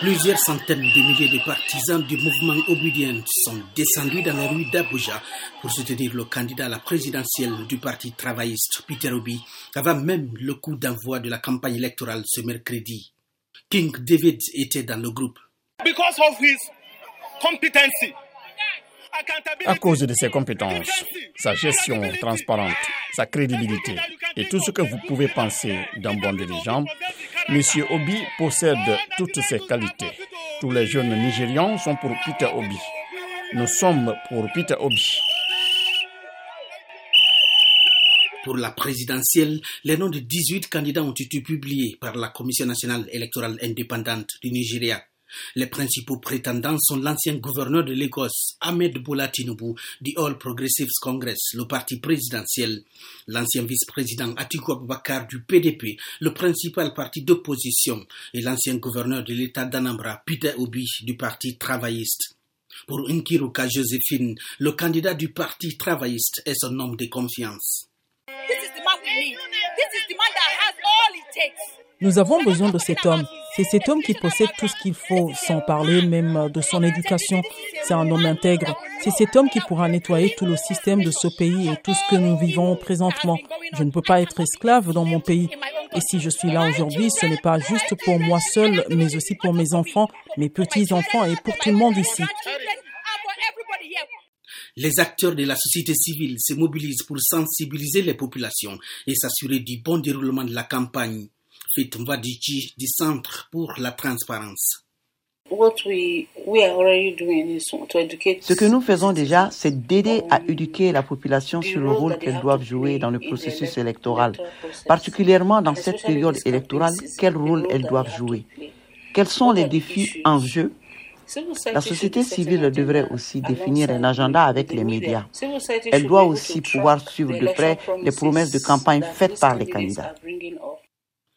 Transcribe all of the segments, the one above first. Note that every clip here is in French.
Plusieurs centaines de milliers de partisans du mouvement Obedient sont descendus dans les rues d'Abuja pour soutenir le candidat à la présidentielle du Parti travailliste, Peter Obi, avant même le coup d'envoi de la campagne électorale ce mercredi. King David était dans le groupe. À cause de ses compétences, sa gestion transparente, sa crédibilité et tout ce que vous pouvez penser d'un bon dirigeant, M. Obi possède toutes ces qualités. Tous les jeunes Nigérians sont pour Peter Obi. Nous sommes pour Peter Obi. Pour la présidentielle, les noms de 18 candidats ont été publiés par la Commission nationale électorale indépendante du Nigeria. Les principaux prétendants sont l'ancien gouverneur de Lagos, Ahmed Bola Tinubu, du All Progressives Congress, le parti présidentiel, l'ancien vice-président Atiku Abubakar du PDP, le principal parti d'opposition, et l'ancien gouverneur de l'État d'Anambra, Peter Obi, du parti travailliste. Pour Nkiruka Joséphine, le candidat du parti travailliste est son homme de confiance. Nous avons besoin de cet homme. C'est cet homme qui possède tout ce qu'il faut, sans parler même de son éducation. C'est un homme intègre. C'est cet homme qui pourra nettoyer tout le système de ce pays et tout ce que nous vivons présentement. Je ne peux pas être esclave dans mon pays. Et si je suis là aujourd'hui, ce n'est pas juste pour moi seul, mais aussi pour mes enfants, mes petits-enfants et pour tout le monde ici. Les acteurs de la société civile se mobilisent pour sensibiliser les populations et s'assurer du bon déroulement de la campagne. Du Centre pour la transparence. Ce que nous faisons déjà, c'est d'aider à éduquer la population sur le rôle qu'elles doivent jouer dans le processus électoral, particulièrement dans cette période électorale, quel rôle elles doivent jouer, quels sont les défis en jeu? La société civile devrait aussi définir un agenda avec les médias. Elle doit aussi pouvoir suivre de près les promesses de campagne faites par les candidats.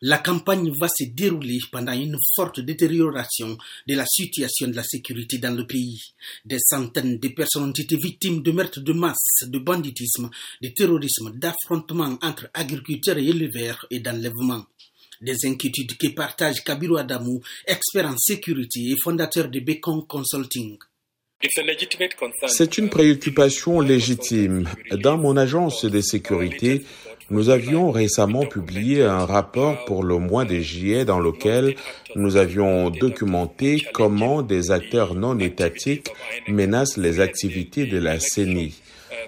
La campagne va se dérouler pendant une forte détérioration de la situation de la sécurité dans le pays. Des centaines de personnes ont été victimes de meurtres de masse, de banditisme, de terrorisme, d'affrontements entre agriculteurs et éleveurs et d'enlèvements. Des inquiétudes que partage Kabiru Adamou, expert en sécurité et fondateur de Becon Consulting. C'est une préoccupation légitime. Dans mon agence de sécurité, nous avions récemment publié un rapport pour le mois de juillet dans lequel nous avions documenté comment des acteurs non étatiques menacent les activités de la CENI.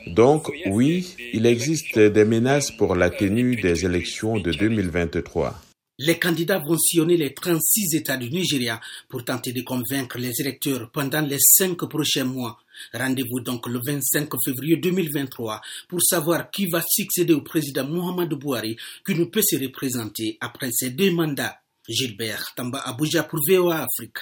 Donc oui, il existe des menaces pour la tenue des élections de 2023. Les candidats vont sillonner les 36 États du Nigeria pour tenter de convaincre les électeurs pendant les cinq prochains mois. Rendez-vous donc le 25 février 2023 pour savoir qui va succéder au président Mohamed Bouhari qui ne peut se représenter après ses deux mandats. Gilbert Tamba Abuja pour VOA Afrique.